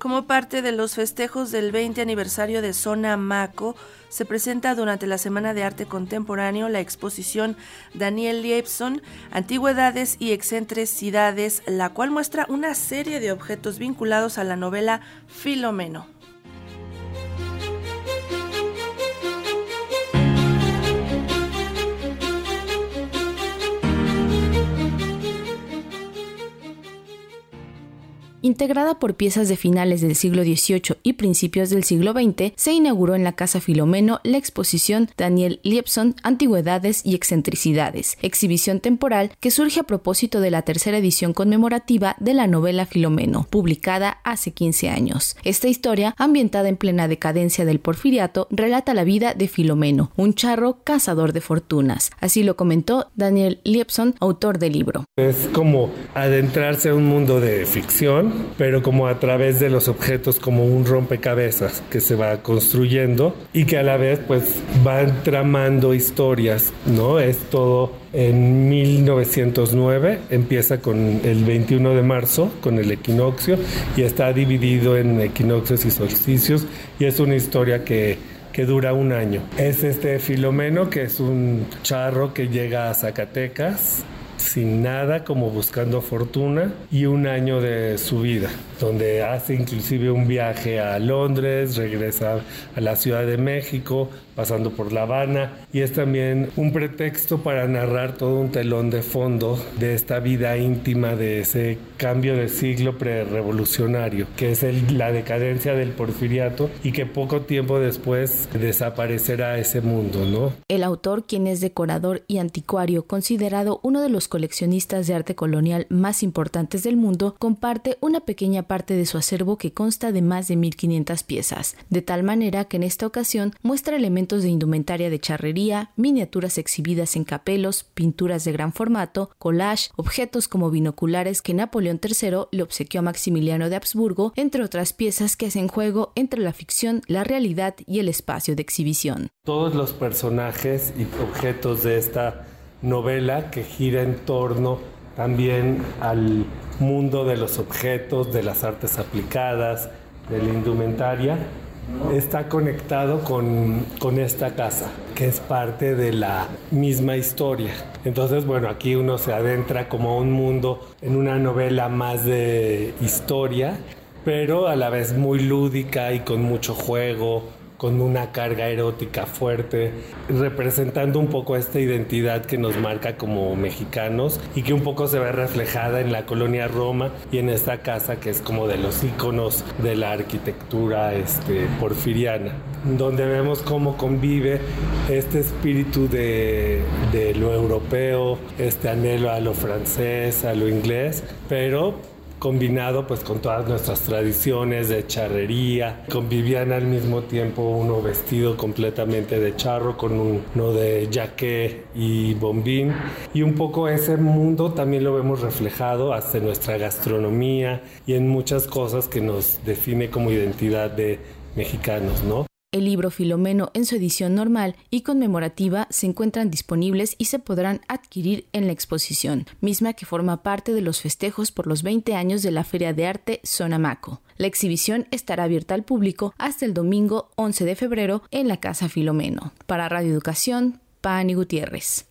Como parte de los festejos del 20 aniversario de Zona Maco, se presenta durante la Semana de Arte Contemporáneo la exposición Daniel Liebson, Antigüedades y Excentricidades, la cual muestra una serie de objetos vinculados a la novela Filomeno. Integrada por piezas de finales del siglo XVIII y principios del siglo XX, se inauguró en la Casa Filomeno la exposición Daniel Liebson, Antigüedades y Excentricidades, exhibición temporal que surge a propósito de la tercera edición conmemorativa de la novela Filomeno, publicada hace 15 años. Esta historia, ambientada en plena decadencia del porfiriato, relata la vida de Filomeno, un charro cazador de fortunas. Así lo comentó Daniel Liebson, autor del libro. Es como adentrarse a un mundo de ficción pero como a través de los objetos como un rompecabezas que se va construyendo y que a la vez pues van tramando historias, ¿no? Es todo en 1909, empieza con el 21 de marzo, con el equinoccio, y está dividido en equinoccios y solsticios, y es una historia que que dura un año. Es este Filomeno, que es un charro que llega a Zacatecas sin nada, como buscando fortuna, y un año de su vida, donde hace inclusive un viaje a Londres, regresa a la Ciudad de México, pasando por La Habana, y es también un pretexto para narrar todo un telón de fondo de esta vida íntima de ese cambio de siglo prerevolucionario, que es la decadencia del porfiriato y que poco tiempo después desaparecerá ese mundo, ¿no? El autor, quien es decorador y anticuario, considerado uno de los coleccionistas de arte colonial más importantes del mundo, comparte una pequeña parte de su acervo que consta de más de 1500 piezas, de tal manera que en esta ocasión muestra elementos de indumentaria de charrería, miniaturas exhibidas en capelos, pinturas de gran formato, collage, objetos como binoculares que Napoleón III le obsequió a Maximiliano de Habsburgo, entre otras piezas que hacen juego entre la ficción, la realidad y el espacio de exhibición. Todos los personajes y objetos de esta novela que gira en torno también al mundo de los objetos, de las artes aplicadas, de la indumentaria, está conectado con, con, esta casa, que es parte de la misma historia. Entonces, bueno, aquí uno se adentra como a un mundo en una novela más de historia, pero a la vez muy lúdica y con mucho juego, con una carga erótica fuerte, representando un poco esta identidad que nos marca como mexicanos y que un poco se ve reflejada en la colonia Roma y en esta casa que es como de los iconos de la arquitectura este, porfiriana, donde vemos cómo convive este espíritu de, de lo europeo, este anhelo a lo francés, a lo inglés, pero combinado pues con todas nuestras tradiciones de charrería. Convivían al mismo tiempo uno vestido completamente de charro con uno de jaque y bombín. Y un poco ese mundo también lo vemos reflejado hasta en nuestra gastronomía y en muchas cosas que nos define como identidad de mexicanos, ¿no? El libro Filomeno en su edición normal y conmemorativa se encuentran disponibles y se podrán adquirir en la exposición, misma que forma parte de los festejos por los 20 años de la Feria de Arte Sonamaco. La exhibición estará abierta al público hasta el domingo 11 de febrero en la Casa Filomeno. Para Radio Educación, Pani Gutiérrez.